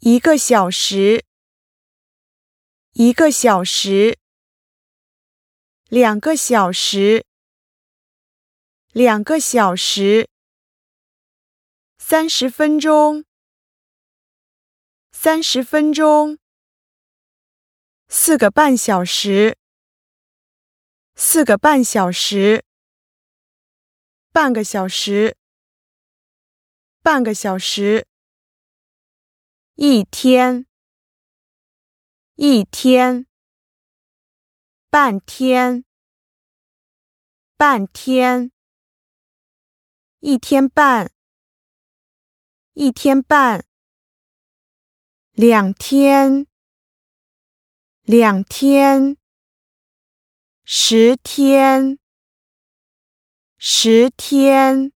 一个小时，一个小时，两个小时，两个小时，三十分钟，三十分钟，四个半小时，四个半小时，半个小时，半个小时。一天，一天，半天，半天，一天半，一天半，两天，两天，十天，十天。